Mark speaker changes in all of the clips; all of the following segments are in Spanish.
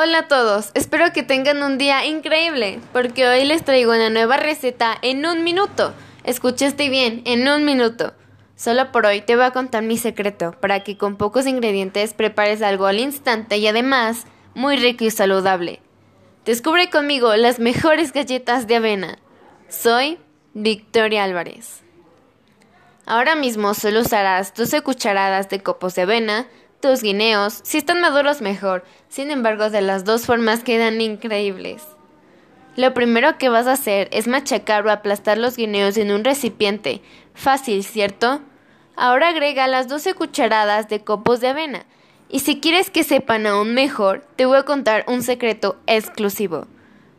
Speaker 1: Hola a todos, espero que tengan un día increíble, porque hoy les traigo una nueva receta en un minuto. Escuchaste bien, en un minuto. Solo por hoy te voy a contar mi secreto para que con pocos ingredientes prepares algo al instante y además muy rico y saludable. Descubre conmigo las mejores galletas de avena. Soy Victoria Álvarez. Ahora mismo solo usarás 12 cucharadas de copos de avena, tus guineos, si están maduros mejor, sin embargo de las dos formas quedan increíbles. Lo primero que vas a hacer es machacar o aplastar los guineos en un recipiente. Fácil, ¿cierto? Ahora agrega las 12 cucharadas de copos de avena. Y si quieres que sepan aún mejor, te voy a contar un secreto exclusivo.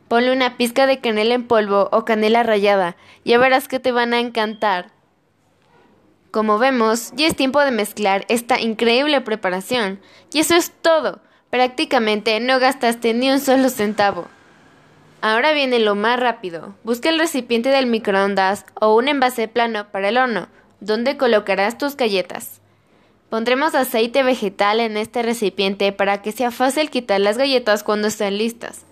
Speaker 1: Ponle una pizca de canela en polvo o canela rallada, ya verás que te van a encantar. Como vemos, ya es tiempo de mezclar esta increíble preparación. Y eso es todo. Prácticamente no gastaste ni un solo centavo. Ahora viene lo más rápido. Busca el recipiente del microondas o un envase plano para el horno, donde colocarás tus galletas. Pondremos aceite vegetal en este recipiente para que sea fácil quitar las galletas cuando estén listas.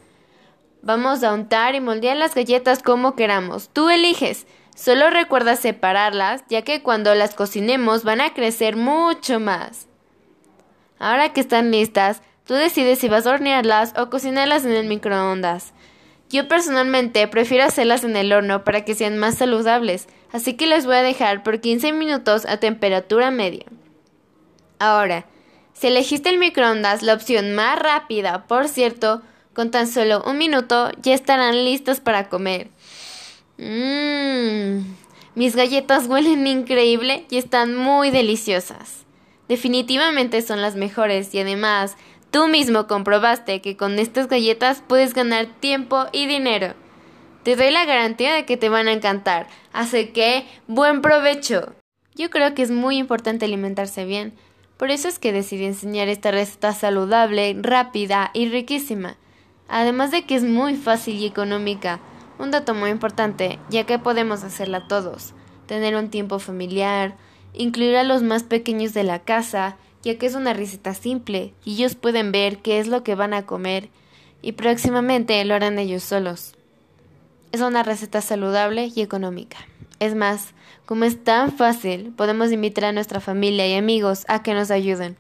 Speaker 1: Vamos a untar y moldear las galletas como queramos. Tú eliges. Solo recuerda separarlas, ya que cuando las cocinemos van a crecer mucho más. Ahora que están listas, tú decides si vas a hornearlas o cocinarlas en el microondas. Yo personalmente prefiero hacerlas en el horno para que sean más saludables, así que las voy a dejar por 15 minutos a temperatura media. Ahora, si elegiste el microondas, la opción más rápida, por cierto, con tan solo un minuto ya estarán listas para comer. Mmm, mis galletas huelen increíble y están muy deliciosas. Definitivamente son las mejores y además tú mismo comprobaste que con estas galletas puedes ganar tiempo y dinero. Te doy la garantía de que te van a encantar, así que buen provecho. Yo creo que es muy importante alimentarse bien, por eso es que decidí enseñar esta receta saludable, rápida y riquísima, además de que es muy fácil y económica. Un dato muy importante, ya que podemos hacerla todos, tener un tiempo familiar, incluir a los más pequeños de la casa, ya que es una receta simple y ellos pueden ver qué es lo que van a comer y próximamente lo harán ellos solos. Es una receta saludable y económica. Es más, como es tan fácil, podemos invitar a nuestra familia y amigos a que nos ayuden.